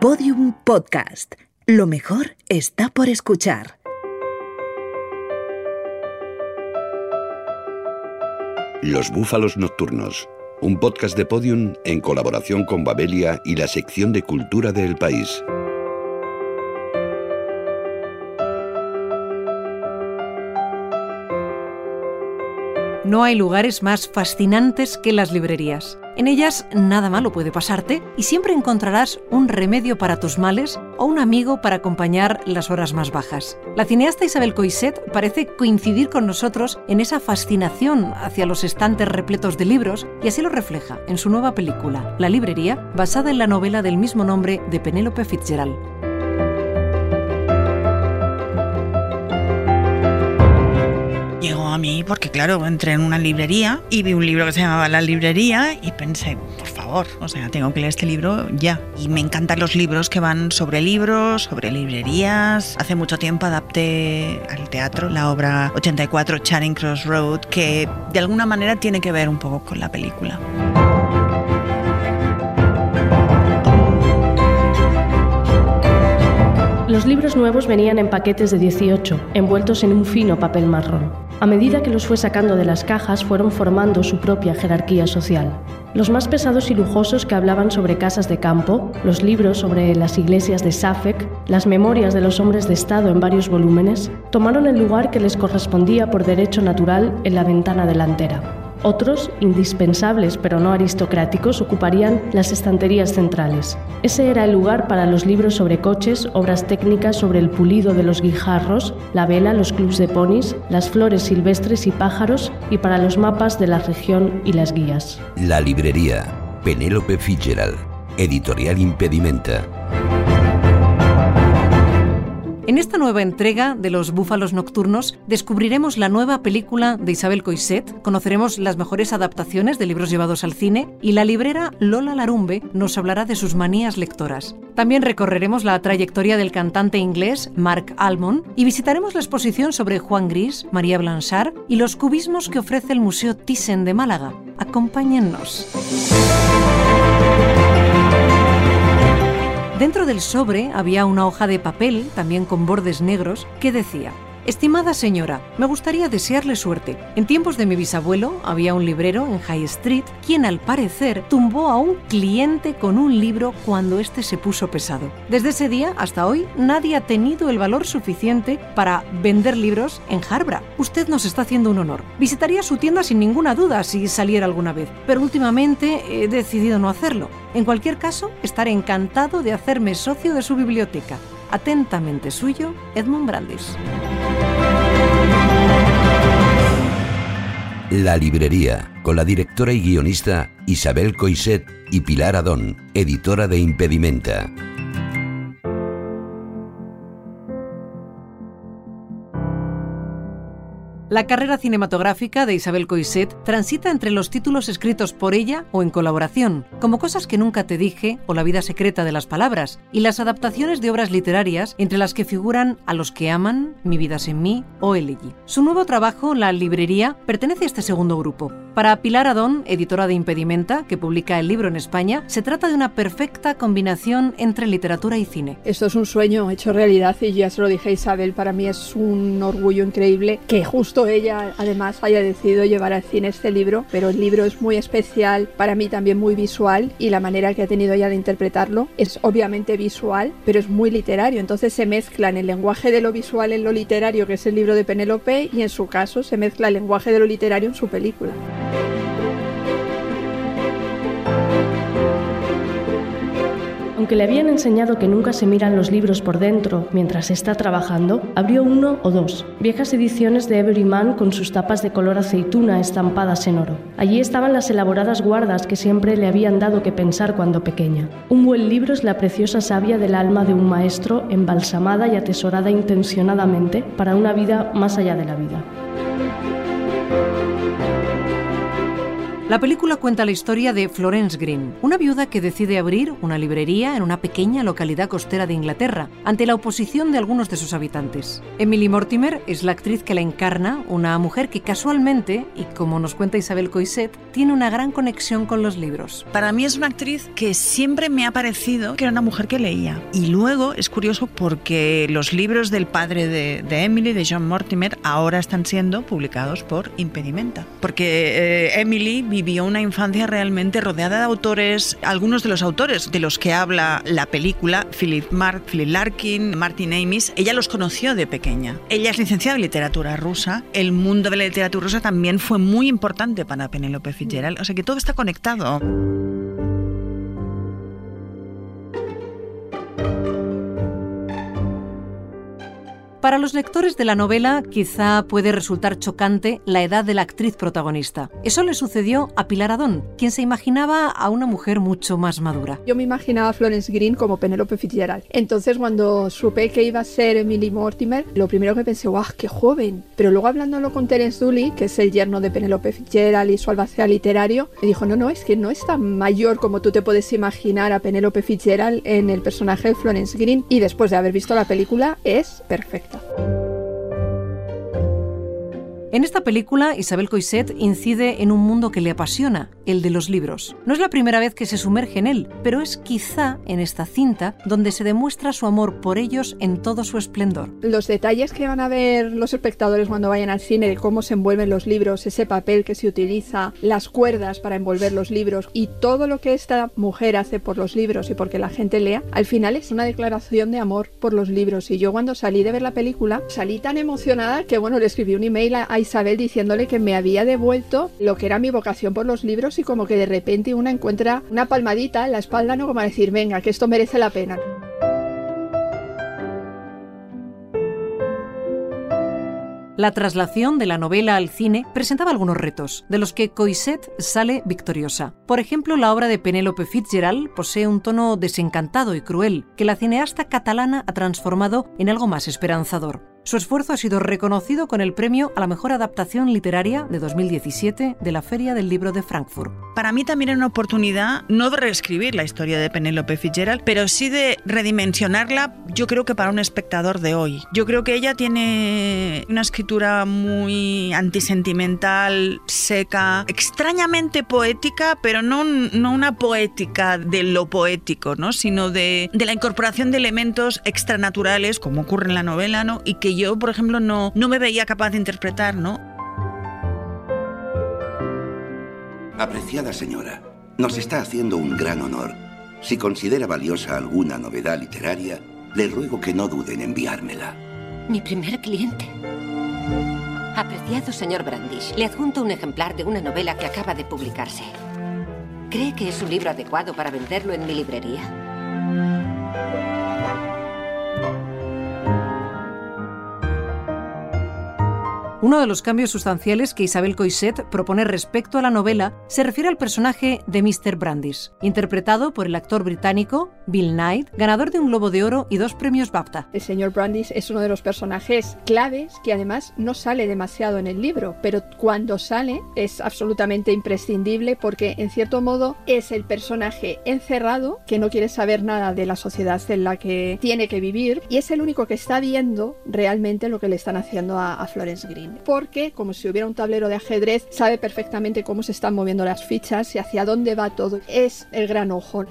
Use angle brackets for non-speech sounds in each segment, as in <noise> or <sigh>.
Podium Podcast. Lo mejor está por escuchar. Los Búfalos Nocturnos, un podcast de Podium en colaboración con Babelia y la sección de cultura del país. No hay lugares más fascinantes que las librerías. En ellas nada malo puede pasarte y siempre encontrarás un remedio para tus males o un amigo para acompañar las horas más bajas. La cineasta Isabel Coiset parece coincidir con nosotros en esa fascinación hacia los estantes repletos de libros y así lo refleja en su nueva película, La librería, basada en la novela del mismo nombre de Penélope Fitzgerald. Llegó a mí porque, claro, entré en una librería y vi un libro que se llamaba La librería y pensé, por favor, o sea, tengo que leer este libro ya. Y me encantan los libros que van sobre libros, sobre librerías. Hace mucho tiempo adapté al teatro la obra 84 Charing Cross Road, que de alguna manera tiene que ver un poco con la película. Los libros nuevos venían en paquetes de 18, envueltos en un fino papel marrón. A medida que los fue sacando de las cajas, fueron formando su propia jerarquía social. Los más pesados y lujosos que hablaban sobre casas de campo, los libros sobre las iglesias de Suffolk, las memorias de los hombres de Estado en varios volúmenes, tomaron el lugar que les correspondía por derecho natural en la ventana delantera. Otros, indispensables pero no aristocráticos, ocuparían las estanterías centrales. Ese era el lugar para los libros sobre coches, obras técnicas sobre el pulido de los guijarros, la vela, los clubs de ponis, las flores silvestres y pájaros y para los mapas de la región y las guías. La librería, Penélope Fitzgerald, editorial Impedimenta. En esta nueva entrega de Los Búfalos Nocturnos descubriremos la nueva película de Isabel Coiset, conoceremos las mejores adaptaciones de libros llevados al cine y la librera Lola Larumbe nos hablará de sus manías lectoras. También recorreremos la trayectoria del cantante inglés Mark Almond y visitaremos la exposición sobre Juan Gris, María Blanchard y los cubismos que ofrece el Museo Thyssen de Málaga. Acompáñennos. Dentro del sobre había una hoja de papel, también con bordes negros, que decía, Estimada señora, me gustaría desearle suerte. En tiempos de mi bisabuelo había un librero en High Street quien al parecer tumbó a un cliente con un libro cuando éste se puso pesado. Desde ese día hasta hoy nadie ha tenido el valor suficiente para vender libros en Harbra. Usted nos está haciendo un honor. Visitaría su tienda sin ninguna duda si saliera alguna vez, pero últimamente he decidido no hacerlo. En cualquier caso, estaré encantado de hacerme socio de su biblioteca. Atentamente suyo, Edmund Brandis. La librería, con la directora y guionista Isabel Coiset y Pilar Adón, editora de Impedimenta. La carrera cinematográfica de Isabel Coiset transita entre los títulos escritos por ella o en colaboración, como Cosas que nunca te dije o La vida secreta de las palabras, y las adaptaciones de obras literarias entre las que figuran A los que aman, Mi vida sin mí o Elegy. Su nuevo trabajo, La librería, pertenece a este segundo grupo. Para Pilar Adón, editora de Impedimenta, que publica el libro en España, se trata de una perfecta combinación entre literatura y cine. Esto es un sueño hecho realidad y ya se lo dije a Isabel, para mí es un orgullo increíble que justo ella además haya decidido llevar al cine este libro, pero el libro es muy especial, para mí también muy visual y la manera que ha tenido ella de interpretarlo es obviamente visual, pero es muy literario, entonces se mezcla en el lenguaje de lo visual en lo literario, que es el libro de Penélope, y en su caso se mezcla el lenguaje de lo literario en su película. Aunque le habían enseñado que nunca se miran los libros por dentro mientras está trabajando, abrió uno o dos, viejas ediciones de Everyman con sus tapas de color aceituna estampadas en oro. Allí estaban las elaboradas guardas que siempre le habían dado que pensar cuando pequeña. Un buen libro es la preciosa savia del alma de un maestro embalsamada y atesorada intencionadamente para una vida más allá de la vida. La película cuenta la historia de Florence Green, una viuda que decide abrir una librería en una pequeña localidad costera de Inglaterra, ante la oposición de algunos de sus habitantes. Emily Mortimer es la actriz que la encarna, una mujer que casualmente, y como nos cuenta Isabel Coiset, tiene una gran conexión con los libros. Para mí es una actriz que siempre me ha parecido que era una mujer que leía. Y luego es curioso porque los libros del padre de, Emily, de John Mortimer, ahora están siendo publicados por Impedimenta. Porque eh, Emily vivió una infancia realmente rodeada de autores, algunos de los autores de los que habla la película, Philip Philip Larkin, Martin Amis, ella los conoció de pequeña. Ella es licenciada en literatura rusa. El mundo de la literatura rusa también fue muy importante para Penélope Fitzgerald. O sea que todo está conectado. Para los lectores de la novela quizá puede resultar chocante la edad de la actriz protagonista. Eso le sucedió a Pilar Adón, quien se imaginaba a una mujer mucho más madura. Yo me imaginaba a Florence Green como Penélope Fitzgerald. Entonces cuando supe que iba a ser Emily Mortimer, lo primero que pensé, ¡guau, qué joven! Pero luego hablándolo con Terence Dooley, que es el yerno de Penélope Fitzgerald y su albacea literario, me dijo, no, no, es que no es tan mayor como tú te puedes imaginar a Penélope Fitzgerald en el personaje de Florence Green. Y después de haber visto la película, es perfecta. En esta película, Isabel Coiset incide en un mundo que le apasiona, el de los libros. No es la primera vez que se sumerge en él, pero es quizá en esta cinta donde se demuestra su amor por ellos en todo su esplendor. Los detalles que van a ver los espectadores cuando vayan al cine de cómo se envuelven los libros, ese papel que se utiliza, las cuerdas para envolver los libros y todo lo que esta mujer hace por los libros y porque la gente lea, al final es una declaración de amor por los libros. Y yo cuando salí de ver la película, salí tan emocionada que bueno, le escribí un email a Isabel diciéndole que me había devuelto lo que era mi vocación por los libros y como que de repente una encuentra una palmadita en la espalda, ¿no? Como a decir, venga, que esto merece la pena. La traslación de la novela al cine presentaba algunos retos, de los que Coiset sale victoriosa. Por ejemplo, la obra de Penélope Fitzgerald posee un tono desencantado y cruel, que la cineasta catalana ha transformado en algo más esperanzador. Su esfuerzo ha sido reconocido con el premio a la mejor adaptación literaria de 2017 de la Feria del Libro de Frankfurt. Para mí también era una oportunidad no de reescribir la historia de Penélope Fitzgerald, pero sí de redimensionarla, yo creo que para un espectador de hoy. Yo creo que ella tiene una escritura muy antisentimental, seca, extrañamente poética, pero no, no una poética de lo poético, ¿no? sino de, de la incorporación de elementos extranaturales, como ocurre en la novela, ¿no? y que yo, por ejemplo, no, no me veía capaz de interpretar, ¿no? Apreciada señora, nos está haciendo un gran honor. Si considera valiosa alguna novedad literaria, le ruego que no dude en enviármela. Mi primer cliente. Apreciado señor Brandish, le adjunto un ejemplar de una novela que acaba de publicarse. ¿Cree que es un libro adecuado para venderlo en mi librería? Uno de los cambios sustanciales que Isabel Coiset propone respecto a la novela se refiere al personaje de Mr. Brandis, interpretado por el actor británico Bill Knight, ganador de un Globo de Oro y dos premios BAFTA. El señor Brandis es uno de los personajes claves que además no sale demasiado en el libro, pero cuando sale es absolutamente imprescindible porque en cierto modo es el personaje encerrado que no quiere saber nada de la sociedad en la que tiene que vivir y es el único que está viendo realmente lo que le están haciendo a Florence Green porque, como si hubiera un tablero de ajedrez, sabe perfectamente cómo se están moviendo las fichas y hacia dónde va todo. Es el gran ojo.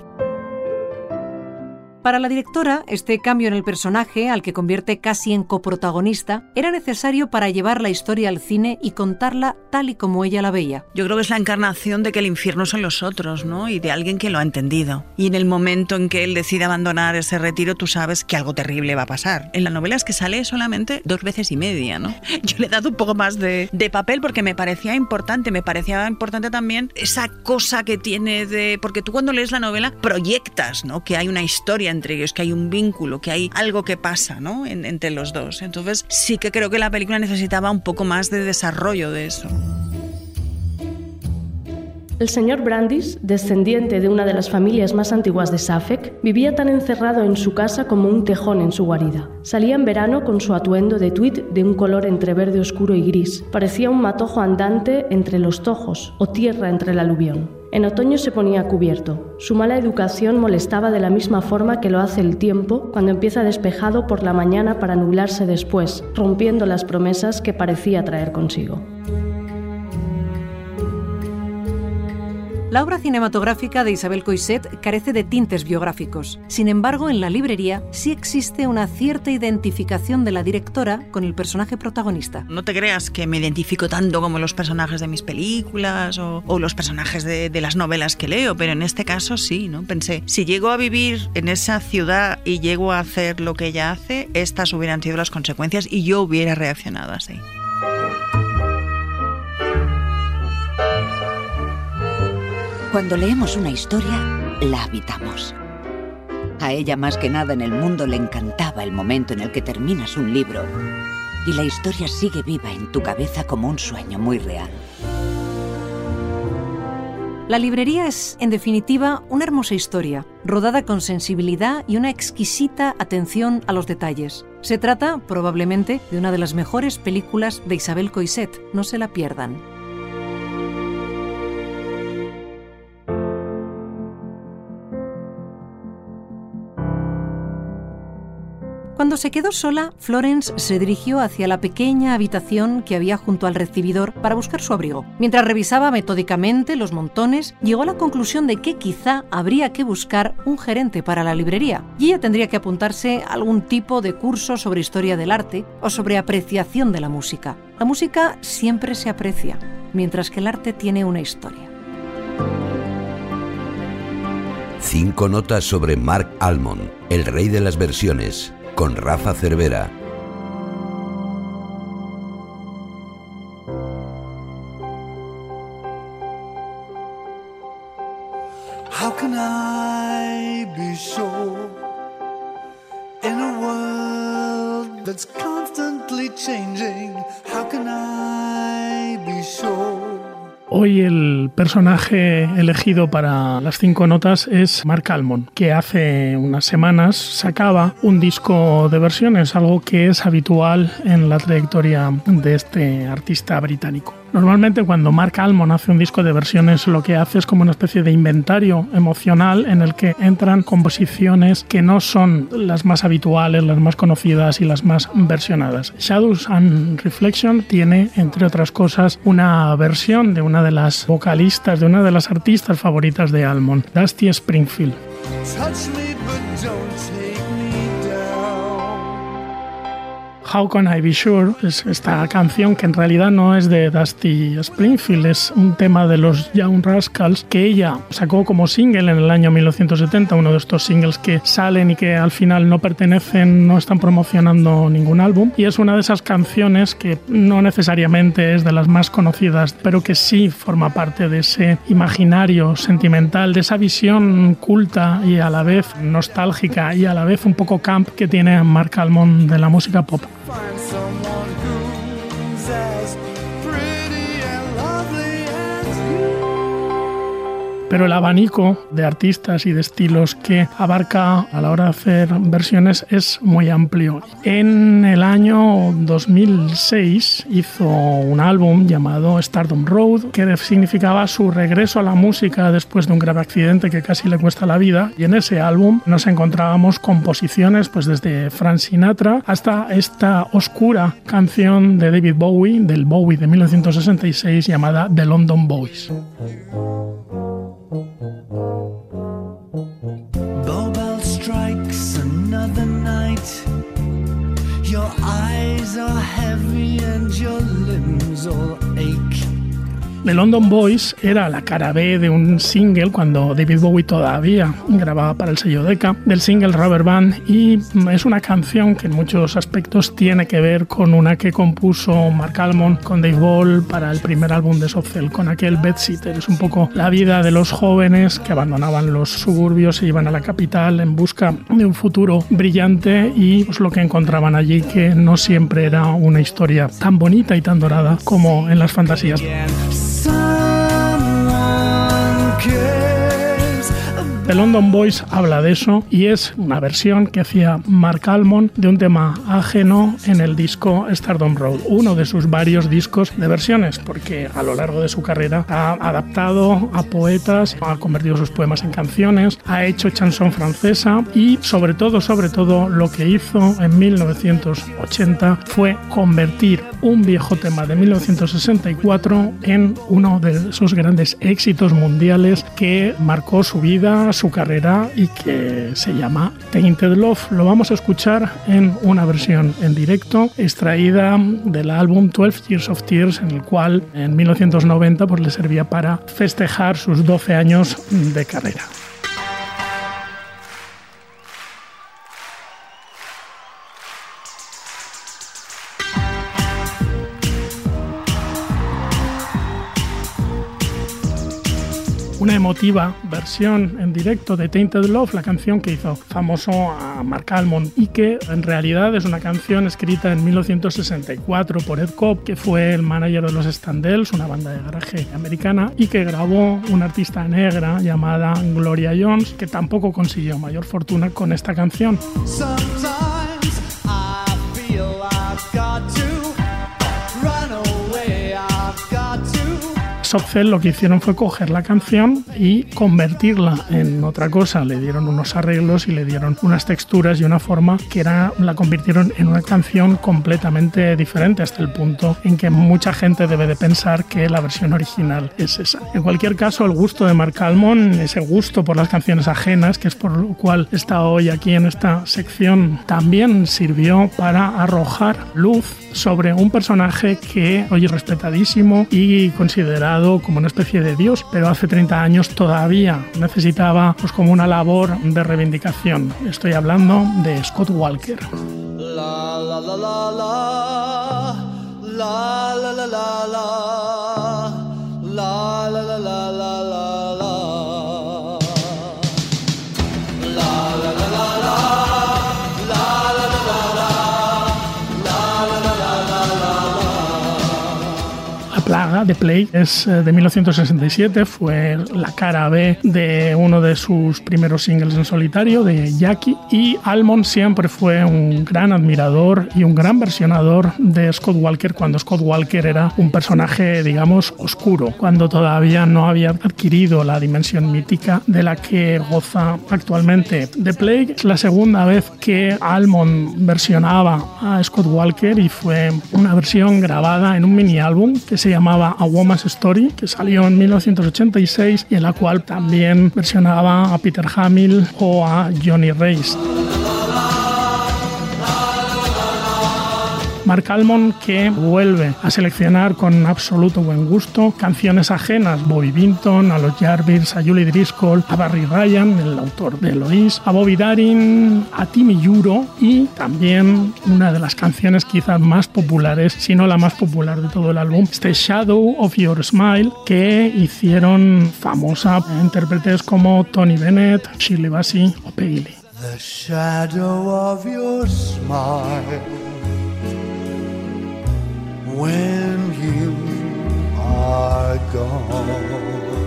Para la directora, este cambio en el personaje, al que convierte casi en coprotagonista, era necesario para llevar la historia al cine y contarla tal y como ella la veía. Yo creo que es la encarnación de que el infierno son los otros, ¿no? Y de alguien que lo ha entendido. Y en el momento en que él decide abandonar ese retiro, tú sabes que algo terrible va a pasar. En la novela es que sale solamente dos veces y media, ¿no? <laughs> Yo le he dado un poco más de, de papel porque me parecía importante, me parecía importante también esa cosa que tiene de... Porque tú cuando lees la novela proyectas, ¿no? Que hay una historia entre ellos, que hay un vínculo, que hay algo que pasa ¿no? En, entre los dos. Entonces sí que creo que la película necesitaba un poco más de desarrollo de eso. El señor Brandis, descendiente de una de las familias más antiguas de Suffolk, vivía tan encerrado en su casa como un tejón en su guarida. Salía en verano con su atuendo de tweed de un color entre verde oscuro y gris. Parecía un matojo andante entre los tojos o tierra entre el aluvión. En otoño se ponía cubierto. Su mala educación molestaba de la misma forma que lo hace el tiempo cuando empieza despejado por la mañana para nublarse después, rompiendo las promesas que parecía traer consigo. La obra cinematográfica de Isabel Coixet carece de tintes biográficos. Sin embargo, en la librería sí existe una cierta identificación de la directora con el personaje protagonista. No te creas que me identifico tanto como los personajes de mis películas o, o los personajes de, de, las novelas que leo, pero en este caso sí, ¿no? Pensé, si llego a vivir en esa ciudad y llego a hacer lo que ella hace, estas hubieran sido las consecuencias y yo hubiera reaccionado así. Cuando leemos una historia, la habitamos. A ella más que nada en el mundo le encantaba el momento en el que terminas un libro y la historia sigue viva en tu cabeza como un sueño muy real. La librería es, en definitiva, una hermosa historia, rodada con sensibilidad y una exquisita atención a los detalles. Se trata, probablemente, de una de las mejores películas de Isabel Coixet. No se la pierdan. Cuando se quedó sola, Florence se dirigió hacia la pequeña habitación que había junto al recibidor para buscar su abrigo. Mientras revisaba metódicamente los montones, llegó a la conclusión de que quizá habría que buscar un gerente para la librería y ella tendría que apuntarse a algún tipo de curso sobre historia del arte o sobre apreciación de la música. La música siempre se aprecia, mientras que el arte tiene una historia. Cinco notas sobre Mark Almond, el rey de las versiones, con Rafa Cervera. How can I be sure in a world that's constantly changing? How can I be sure? Hoy el personaje elegido para las cinco notas es Mark Almond, que hace unas semanas sacaba un disco de versiones, algo que es habitual en la trayectoria de este artista británico. Normalmente cuando Mark Almond hace un disco de versiones lo que hace es como una especie de inventario emocional en el que entran composiciones que no son las más habituales, las más conocidas y las más versionadas. Shadows and Reflection tiene, entre otras cosas, una versión de una de las vocalistas, de una de las artistas favoritas de Almond, Dusty Springfield. How Can I Be Sure es esta canción que en realidad no es de Dusty Springfield, es un tema de los Young Rascals que ella sacó como single en el año 1970, uno de estos singles que salen y que al final no pertenecen, no están promocionando ningún álbum. Y es una de esas canciones que no necesariamente es de las más conocidas, pero que sí forma parte de ese imaginario sentimental, de esa visión culta y a la vez nostálgica y a la vez un poco camp que tiene Mark Almond de la música pop. Find someone who's as pero el abanico de artistas y de estilos que abarca a la hora de hacer versiones es muy amplio. En el año 2006 hizo un álbum llamado Stardom Road que significaba su regreso a la música después de un grave accidente que casi le cuesta la vida y en ese álbum nos encontrábamos composiciones pues desde Frank Sinatra hasta esta oscura canción de David Bowie del Bowie de 1966 llamada The London Boys. Bowbell strikes another night. Your eyes are heavy and your limbs all ache. The London Boys era la cara B de un single cuando David Bowie todavía grababa para el sello Decca, del single Rubber Band y es una canción que en muchos aspectos tiene que ver con una que compuso Mark Almond con Dave Ball para el primer álbum de Soft Cell, con aquel Bedsitter. Es un poco la vida de los jóvenes que abandonaban los suburbios e iban a la capital en busca de un futuro brillante y pues, lo que encontraban allí que no siempre era una historia tan bonita y tan dorada como en las fantasías. The London Boys habla de eso y es una versión que hacía Mark Almond de un tema ajeno en el disco Stardom Road, uno de sus varios discos de versiones, porque a lo largo de su carrera ha adaptado a poetas, ha convertido sus poemas en canciones, ha hecho chanson francesa y sobre todo, sobre todo, lo que hizo en 1980 fue convertir un viejo tema de 1964 en uno de sus grandes éxitos mundiales que marcó su vida, su carrera y que se llama Tainted Love. Lo vamos a escuchar en una versión en directo extraída del álbum 12 Years of Tears en el cual en 1990 pues, le servía para festejar sus 12 años de carrera. Una emotiva versión en directo de Tainted Love, la canción que hizo famoso a Mark Almond y que en realidad es una canción escrita en 1964 por Ed Cobb, que fue el manager de los Standells, una banda de garaje americana, y que grabó una artista negra llamada Gloria Jones, que tampoco consiguió mayor fortuna con esta canción. Softcell lo que hicieron fue coger la canción y convertirla en otra cosa. Le dieron unos arreglos y le dieron unas texturas y una forma que era, la convirtieron en una canción completamente diferente hasta el punto en que mucha gente debe de pensar que la versión original es esa. En cualquier caso, el gusto de Mark Almond, ese gusto por las canciones ajenas, que es por lo cual está hoy aquí en esta sección, también sirvió para arrojar luz sobre un personaje que hoy es respetadísimo y considerado como una especie de dios, pero hace 30 años todavía necesitaba pues, como una labor de reivindicación. Estoy hablando de Scott Walker. La, la, la, la, la, la, la, la, la, la, la, la, Plaga de Play es eh, de 1967, fue la cara B de uno de sus primeros singles en solitario, de Jackie, y Almond siempre fue un gran admirador y un gran versionador de Scott Walker cuando Scott Walker era un personaje, digamos, oscuro, cuando todavía no había adquirido la dimensión mítica de la que goza actualmente. The Plague es la segunda vez que Almond versionaba a Scott Walker y fue una versión grabada en un mini álbum que se llamaba A Woman's Story, que salió en 1986 y en la cual también versionaba a Peter Hamill o a Johnny Race. Mark Almond que vuelve a seleccionar con absoluto buen gusto canciones ajenas, Bobby Binton, a los Jarvis, a Julie Driscoll, a Barry Ryan, el autor de Eloise, a Bobby Darin, a Timmy Yuro y también una de las canciones quizás más populares, si no la más popular de todo el álbum, este Shadow of Your Smile que hicieron famosa intérpretes como Tony Bennett, Shirley Bassey o Peggy Lee. The shadow of your smile when you are gone.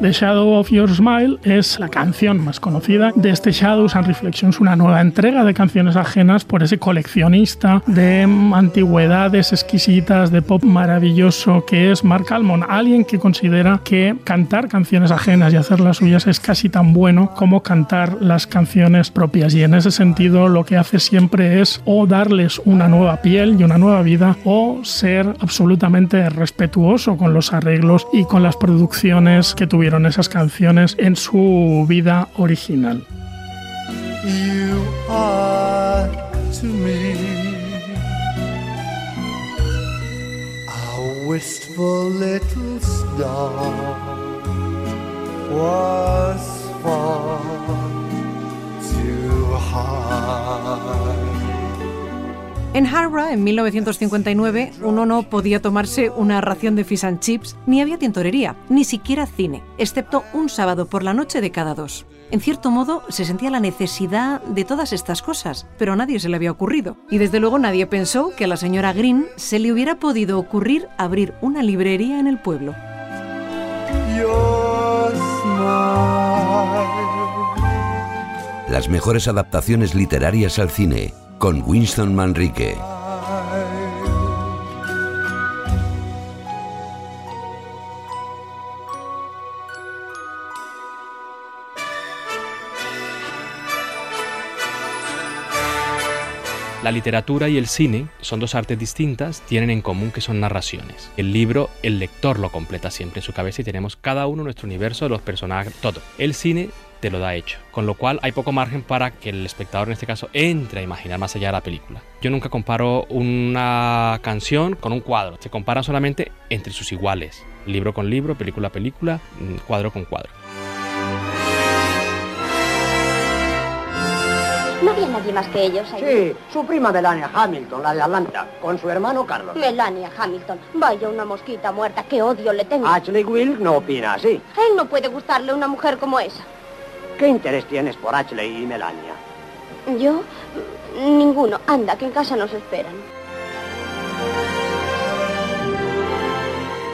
The Shadow of Your Smile es la canción más conocida de este Shadows and Reflections, una nueva entrega de canciones ajenas por ese coleccionista de antigüedades exquisitas, de pop maravilloso que es Mark Almond, alguien que considera que cantar canciones ajenas y hacerlas suyas es casi tan bueno como cantar las canciones propias. Y en ese sentido lo que hace siempre es o darles una nueva piel y una nueva vida o ser absolutamente respetuoso con los arreglos y con las producciones que tuvieron esas canciones en su vida original. You are to me a wistful little star was far too high. En Harvard, en 1959, uno no podía tomarse una ración de fish and chips, ni había tintorería, ni siquiera cine, excepto un sábado por la noche de cada dos. En cierto modo, se sentía la necesidad de todas estas cosas, pero a nadie se le había ocurrido. Y desde luego nadie pensó que a la señora Green se le hubiera podido ocurrir abrir una librería en el pueblo. Las mejores adaptaciones literarias al cine con Winston Manrique. La literatura y el cine son dos artes distintas, tienen en común que son narraciones. El libro, el lector lo completa siempre en su cabeza y tenemos cada uno nuestro universo, los personajes, todo. El cine te lo da hecho, con lo cual hay poco margen para que el espectador en este caso entre a imaginar más allá de la película. Yo nunca comparo una canción con un cuadro, se compara solamente entre sus iguales, libro con libro, película a película, mm, cuadro con cuadro. No había nadie más que ellos allí. Sí, su prima Melania Hamilton, la de Atlanta, con su hermano Carlos. Melania Hamilton. Vaya una mosquita muerta, qué odio le tengo. Ashley Wilk no opina así. A él no puede gustarle una mujer como esa. ¿Qué interés tienes por Ashley y Melania? ¿Yo? Ninguno. Anda, que en casa nos esperan.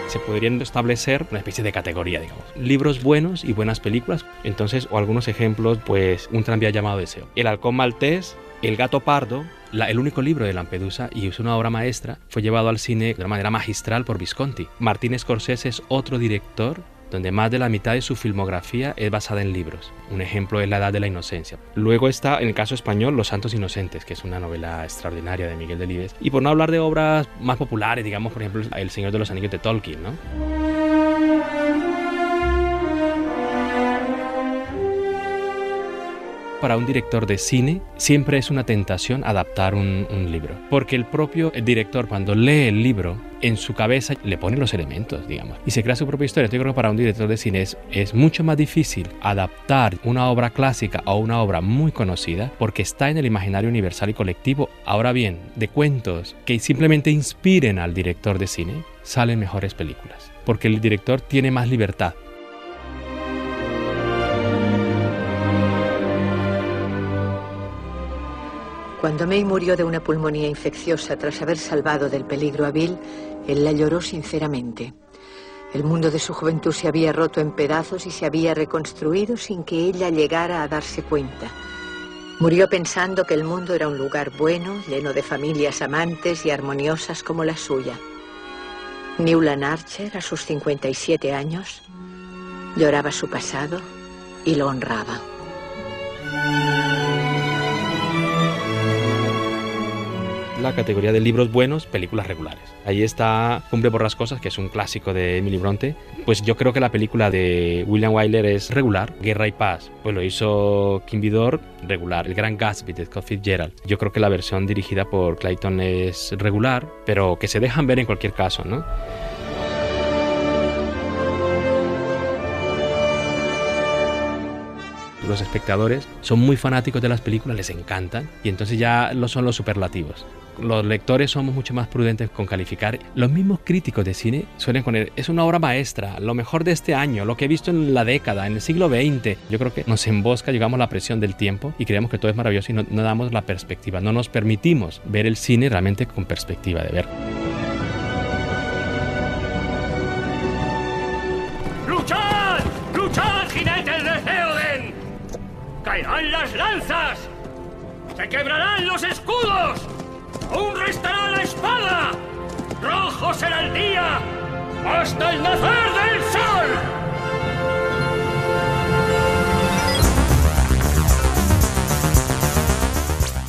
se podrían establecer una especie de categoría, digamos. Libros buenos y buenas películas. Entonces, o algunos ejemplos, pues un tranvía llamado Deseo. El halcón maltés, El gato pardo, la- el único libro de Lampedusa y es una obra maestra, fue llevado al cine de una manera magistral por Visconti. Martín Scorsese es otro director donde más de la mitad de su filmografía es basada en libros. Un ejemplo es La Edad de la Inocencia. Luego está, en el caso español, Los Santos Inocentes, que es una novela extraordinaria de Miguel Delibes. Y por no hablar de obras más populares, digamos, por ejemplo, El Señor de los Anillos de Tolkien, ¿no? Para un director de cine siempre es una tentación adaptar un, libro. Porque el propio director cuando lee el libro, en su cabeza le pone los elementos, digamos, y se crea su propia historia. Yo creo que para un director de cine es, es mucho más difícil adaptar una obra clásica a una obra muy conocida porque está en el imaginario universal y colectivo. Ahora bien, de cuentos que simplemente inspiren al director de cine, salen mejores películas. Porque el director tiene más libertad Cuando May murió de una pulmonía infecciosa tras haber salvado del peligro a Bill, él la lloró sinceramente. El mundo de su juventud se había roto en pedazos y se había reconstruido sin que ella llegara a darse cuenta. Murió pensando que el mundo era un lugar bueno, lleno de familias amantes y armoniosas como la suya. Newland Archer, a sus 57 años, lloraba su pasado y lo honraba. La categoría de libros buenos, películas regulares. Ahí está Cumbre Borrascosas, que es un clásico de Emily Bronte. Pues yo creo que la película de William Wyler es regular. Guerra y Paz, pues lo hizo Kim Vidor, regular. El Gran Gatsby de Scott Fitzgerald. Yo creo que la versión dirigida por Clayton es regular, pero que se dejan ver en cualquier caso, ¿no? Los espectadores son muy fanáticos de las películas, les encantan y entonces ya lo son los superlativos. Los lectores somos mucho más prudentes con calificar. Los mismos críticos de cine suelen poner, es una obra maestra, lo mejor de este año, lo que he visto en la década, en el siglo XX. Yo creo que nos embosca, llegamos a la presión del tiempo y creemos que todo es maravilloso y no, no damos la perspectiva, no nos permitimos ver el cine realmente con perspectiva de ver. ¡Se quebrarán los escudos! ¡Aún restará la espada! ¡Rojo será el día! ¡Hasta el nacer del sol!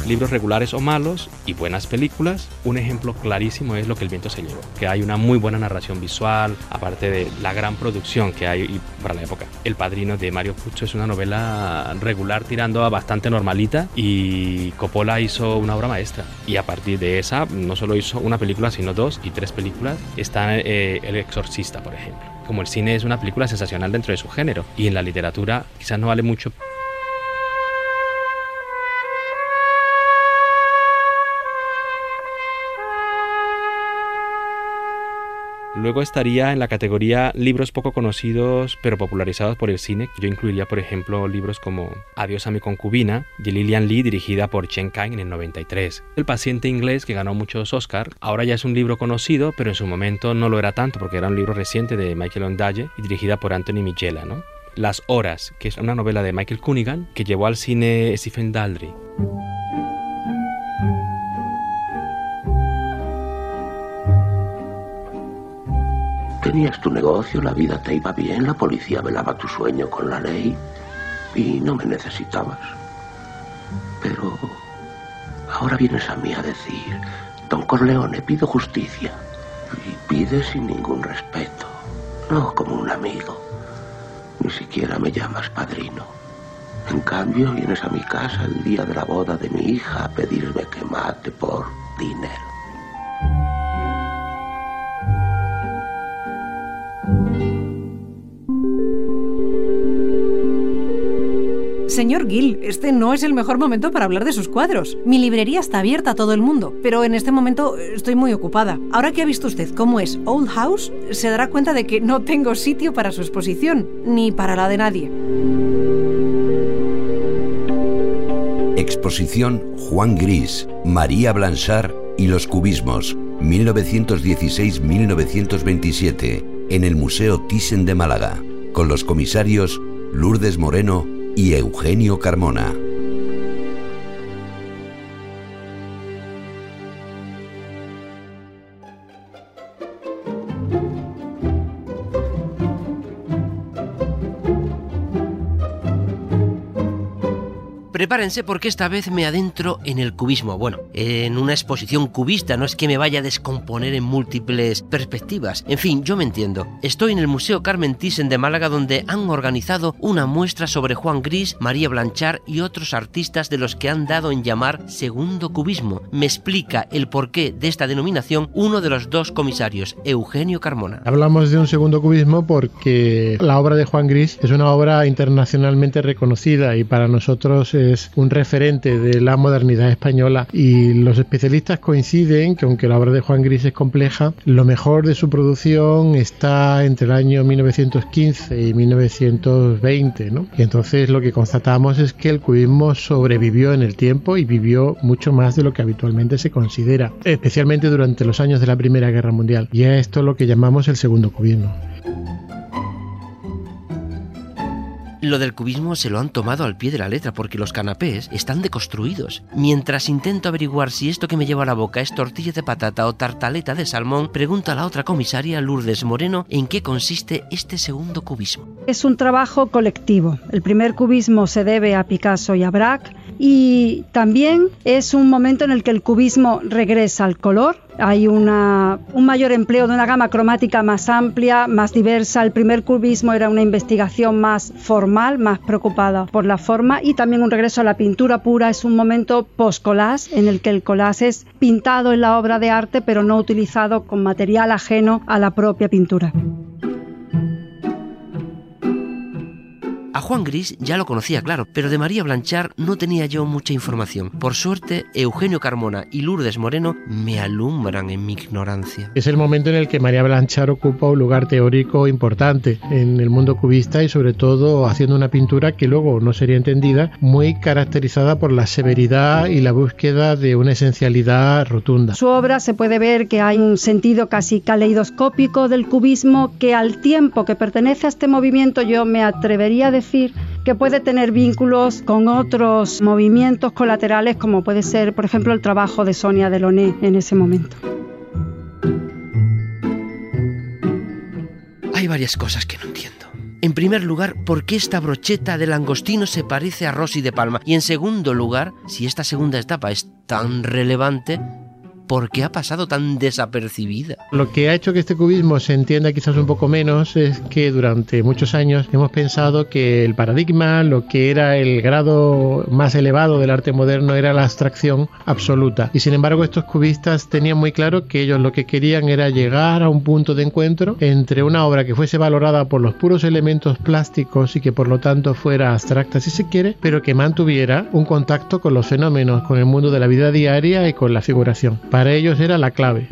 Libros regulares o malos y buenas películas. Un ejemplo clarísimo es Lo que el viento se llevó, que hay una muy buena narración visual, aparte de la gran producción que hay para la época. El Padrino de Mario Puzo es una novela regular tirando a bastante normalita y Coppola hizo una obra maestra. Y a partir de esa, no solo hizo una película, sino dos y tres películas. Está eh, El Exorcista, por ejemplo. Como el cine es una película sensacional dentro de su género y en la literatura quizás no vale mucho Luego estaría en la categoría libros poco conocidos pero popularizados por el cine. Yo incluiría, por ejemplo, libros como Adiós a mi concubina de Lillian Lee, dirigida por Chen Kang en el 93. El paciente inglés, que ganó muchos Oscar, ahora ya es un libro conocido, pero en su momento no lo era tanto porque era un libro reciente de Michael Ondaatje y dirigida por Anthony Michela, ¿no? Las Horas, que es una novela de Michael Cunningham que llevó al cine Stephen Daldry. Tenías tu negocio, la vida te iba bien, la policía velaba tu sueño con la ley y no me necesitabas. Pero ahora vienes a mí a decir, don Corleone, pido justicia. Y pides sin ningún respeto, no como un amigo. Ni siquiera me llamas padrino. En cambio, vienes a mi casa el día de la boda de mi hija a pedirme que mate por dinero. Señor Gill, este no es el mejor momento para hablar de sus cuadros. Mi librería está abierta a todo el mundo, pero en este momento estoy muy ocupada. Ahora que ha visto usted cómo es Old House, se dará cuenta de que no tengo sitio para su exposición, ni para la de nadie. Exposición Juan Gris, María Blanchard y los cubismos, 1916-1927, en el Museo Thyssen de Málaga, con los comisarios Lourdes Moreno y Eugenio Carmona. Prepárense porque esta vez me adentro en el cubismo. Bueno, en una exposición cubista, no es que me vaya a descomponer en múltiples perspectivas. En fin, yo me entiendo. Estoy en el Museo Carmen Thyssen de Málaga donde han organizado una muestra sobre Juan Gris, María Blanchard y otros artistas de los que han dado en llamar segundo cubismo. Me explica el porqué de esta denominación uno de los dos comisarios, Eugenio Carmona. Hablamos de un segundo cubismo porque la obra de Juan Gris es una obra internacionalmente reconocida y para nosotros es un referente de la modernidad española y los especialistas coinciden que aunque la obra de Juan Gris es compleja, lo mejor de su producción está entre el año 1915 y 1920, ¿no? Y entonces lo que constatamos es que el cubismo sobrevivió en el tiempo y vivió mucho más de lo que habitualmente se considera, especialmente durante los años de la Primera Guerra Mundial. Y es esto lo que llamamos el segundo cubismo. Lo del cubismo se lo han tomado al pie de la letra porque los canapés están deconstruidos. Mientras intento averiguar si esto que me lleva a la boca es tortilla de patata o tartaleta de salmón, pregunto a la otra comisaria, Lourdes Moreno, en qué consiste este segundo cubismo. Es un trabajo colectivo. El primer cubismo se debe a Picasso y a Braque y también es un momento en el que el cubismo regresa al color. Hay un mayor empleo de una gama cromática más amplia, más diversa. El primer cubismo era una investigación más formal, más preocupada por la forma y también un regreso a la pintura pura. Es un momento post-collage en el que el collage es pintado en la obra de arte pero no utilizado con material ajeno a la propia pintura. A Juan Gris ya lo conocía, claro, pero de María Blanchard no tenía yo mucha información. Por suerte, Eugenio Carmona y Lourdes Moreno me alumbran en mi ignorancia. Es el momento en el que María Blanchard ocupa un lugar teórico importante en el mundo cubista y sobre todo haciendo una pintura que luego no sería entendida, muy caracterizada por la severidad y la búsqueda de una esencialidad rotunda. Su obra se puede ver que hay un sentido casi caleidoscópico del cubismo que al tiempo que pertenece a este movimiento yo me atrevería a decir que puede tener vínculos con otros movimientos colaterales como puede ser, por ejemplo, el trabajo de Sonia Delaunay en ese momento. Hay varias cosas que no entiendo. En primer lugar, ¿por qué esta brocheta de langostino se parece a Rosy de Palma? Y en segundo lugar, si esta segunda etapa es tan relevante, ¿por qué ha pasado tan desapercibida? Lo que ha hecho que este cubismo se entienda quizás un poco menos es que durante muchos años hemos pensado que el paradigma, lo que era el grado más elevado del arte moderno era la abstracción absoluta. Y sin embargo estos cubistas tenían muy claro que ellos lo que querían era llegar a un punto de encuentro entre una obra que fuese valorada por los puros elementos plásticos y que por lo tanto fuera abstracta si se quiere, pero que mantuviera un contacto con los fenómenos, con el mundo de la vida diaria y con la figuración. Para ellos era la clave.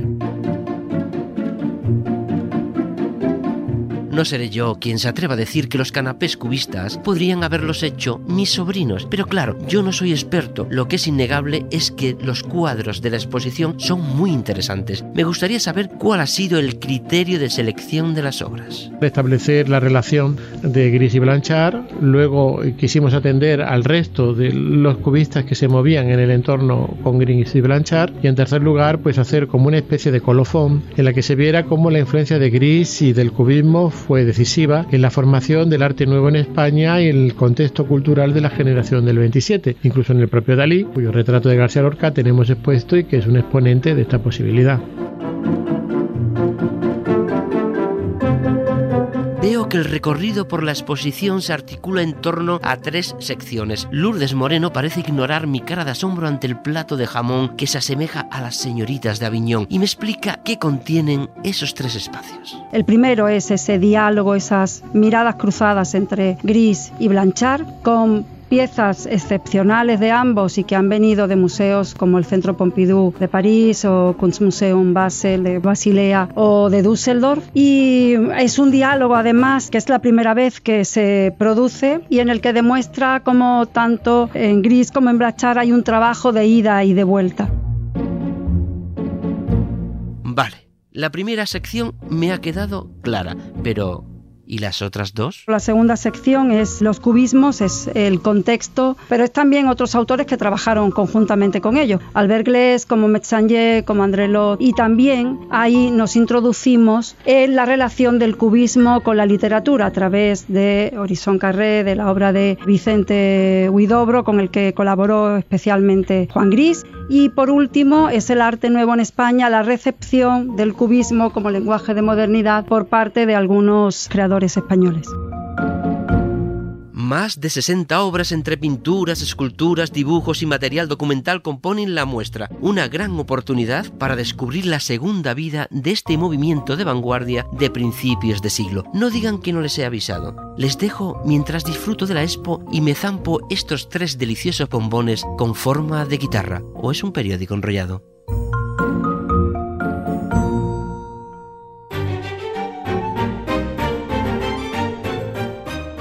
No seré yo quien se atreva a decir que los canapés cubistas podrían haberlos hecho mis sobrinos, pero claro, yo no soy experto. Lo que es innegable es que los cuadros de la exposición son muy interesantes. Me gustaría saber cuál ha sido el criterio de selección de las obras. Establecer la relación de Gris y Blanchard, luego quisimos atender al resto de los cubistas que se movían en el entorno con Gris y Blanchard y en tercer lugar pues hacer como una especie de colofón en la que se viera cómo la influencia de Gris y del cubismo fue decisiva en la formación del arte nuevo en España y el contexto cultural de la generación del 27, incluso en el propio Dalí, cuyo retrato de García Lorca tenemos expuesto y que es un exponente de esta posibilidad. El recorrido por la exposición se articula en torno a tres secciones. Lourdes Moreno parece ignorar mi cara de asombro ante el plato de jamón que se asemeja a las señoritas de Aviñón y me explica qué contienen esos tres espacios. El primero es ese diálogo, esas miradas cruzadas entre Gris y Blanchard, con piezas excepcionales de ambos y que han venido de museos como el Centro Pompidou de París o Kunstmuseum Basel de Basilea o de Düsseldorf. Y es un diálogo además que es la primera vez que se produce y en el que demuestra cómo tanto en Gris como en Blanchard hay un trabajo de ida y de vuelta. Vale, la primera sección me ha quedado clara, pero ¿Y las otras dos? La segunda sección es los cubismos, es el contexto, pero es también otros autores que trabajaron conjuntamente con ellos. Albert Gles, como Metzanger, como André Lot. Y también ahí nos introducimos en la relación del cubismo con la literatura a través de Horizon Carré, de la obra de Vicente Huidobro, con el que colaboró especialmente Juan Gris. Y por último es el arte nuevo en España, la recepción del cubismo como lenguaje de modernidad por parte de algunos creadores españoles. Más de 60 obras entre pinturas, esculturas, dibujos y material documental componen la muestra, una gran oportunidad para descubrir la segunda vida de este movimiento de vanguardia de principios de siglo. No digan que no les he avisado. Les dejo mientras disfruto de la expo y me zampo estos tres deliciosos bombones con forma de guitarra. ¿O es un periódico enrollado?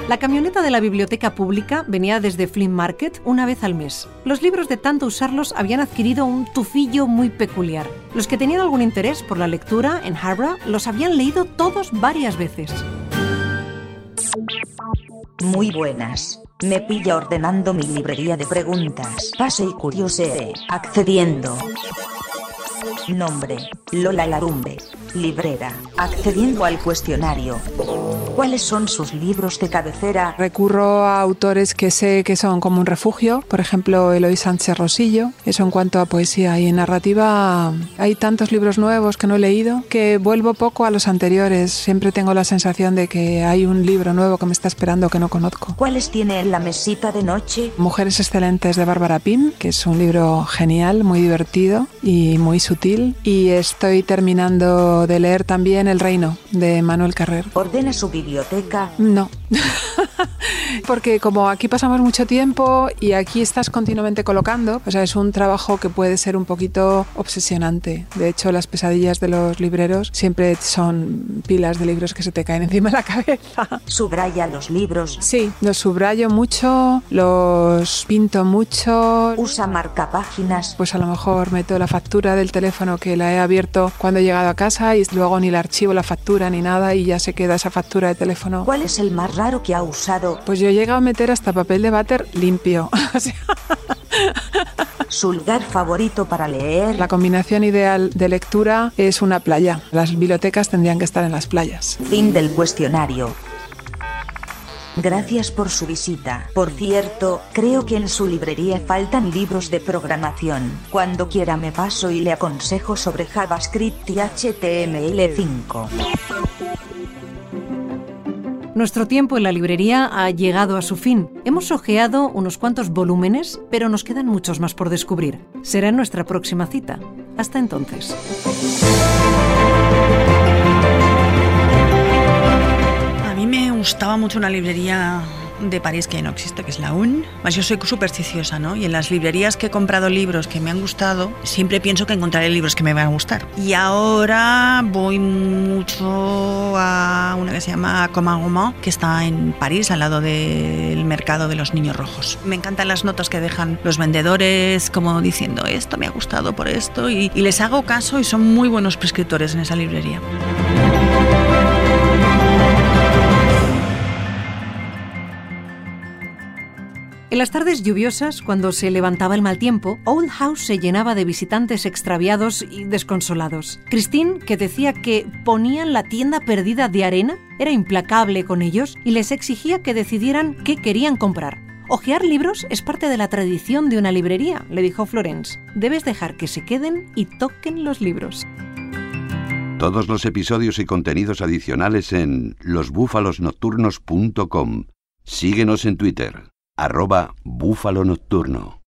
La camioneta de la biblioteca pública venía desde Flea Market una vez al mes. Los libros de tanto usarlos habían adquirido un tufillo muy peculiar. Los que tenían algún interés por la lectura en Harborough los habían leído todos varias veces. Muy buenas. Me pilla ordenando mi librería de preguntas. Pase y curiose. Accediendo. Nombre, Lola Larumbe. Librera. Accediendo al cuestionario. ¿Cuáles son sus libros de cabecera? Recurro a autores que sé que son como un refugio, por ejemplo Eloy Sánchez Rosillo. Eso en cuanto a poesía y narrativa hay tantos libros nuevos que no he leído que vuelvo poco a los anteriores. Siempre tengo la sensación de que hay un libro nuevo que me está esperando que no conozco. ¿Cuáles tiene en la mesita de noche? Mujeres excelentes de Bárbara Pym, que es un libro genial, muy divertido y muy sutil. Y estoy terminando de leer también El Reino de Manuel Carrer. ¿Ordena su biblioteca? No. <laughs> Porque como aquí pasamos mucho tiempo y aquí estás continuamente colocando, o sea, es un trabajo que puede ser un poquito obsesionante. De hecho, las pesadillas de los libreros siempre son pilas de libros que se te caen <laughs> encima de la cabeza. ¿Subraya los libros? Sí, los subrayo mucho, los pinto mucho. ¿Usa marcapáginas? Pues a lo mejor meto la factura del teléfono que la he abierto cuando he llegado a casa y luego ni la archivo la factura ni nada y ya se queda esa factura de teléfono. ¿Cuál es el más raro que ha usado? Pues yo he llegado a meter hasta papel de váter limpio. <laughs> ¿Su lugar favorito para leer? La combinación ideal de lectura es una playa. Las bibliotecas tendrían que estar en las playas. Fin del cuestionario. Gracias por su visita. Por cierto, creo que en su librería faltan libros de programación. Cuando quiera me paso y le aconsejo sobre JavaScript y HTML5. Nuestro tiempo en la librería ha llegado a su fin. Hemos ojeado unos cuantos volúmenes, pero nos quedan muchos más por descubrir. Será nuestra próxima cita. Hasta entonces. A mí me gustaba mucho una librería de París que no existe, que es la UN. Más yo soy supersticiosa, ¿no? Y en las librerías que he comprado libros que me han gustado, siempre pienso que encontraré libros que me van a gustar. Y ahora voy mucho a una que se llama Comagoma, que está en París, al lado del mercado de los niños rojos. Me encantan las notas que dejan los vendedores, como diciendo, esto me ha gustado por esto, y, y les hago caso y son muy buenos prescriptores en esa librería. En las tardes lluviosas, cuando se levantaba el mal tiempo, Old House se llenaba de visitantes extraviados y desconsolados. Christine, que decía que ponían la tienda perdida de arena, era implacable con ellos y les exigía que decidieran qué querían comprar. Ojear libros es parte de la tradición de una librería, le dijo Florence. Debes dejar que se queden y toquen los libros. Todos los episodios y contenidos adicionales en losbúfalosnocturnos.com. Síguenos en Twitter, arroba búfalo nocturno.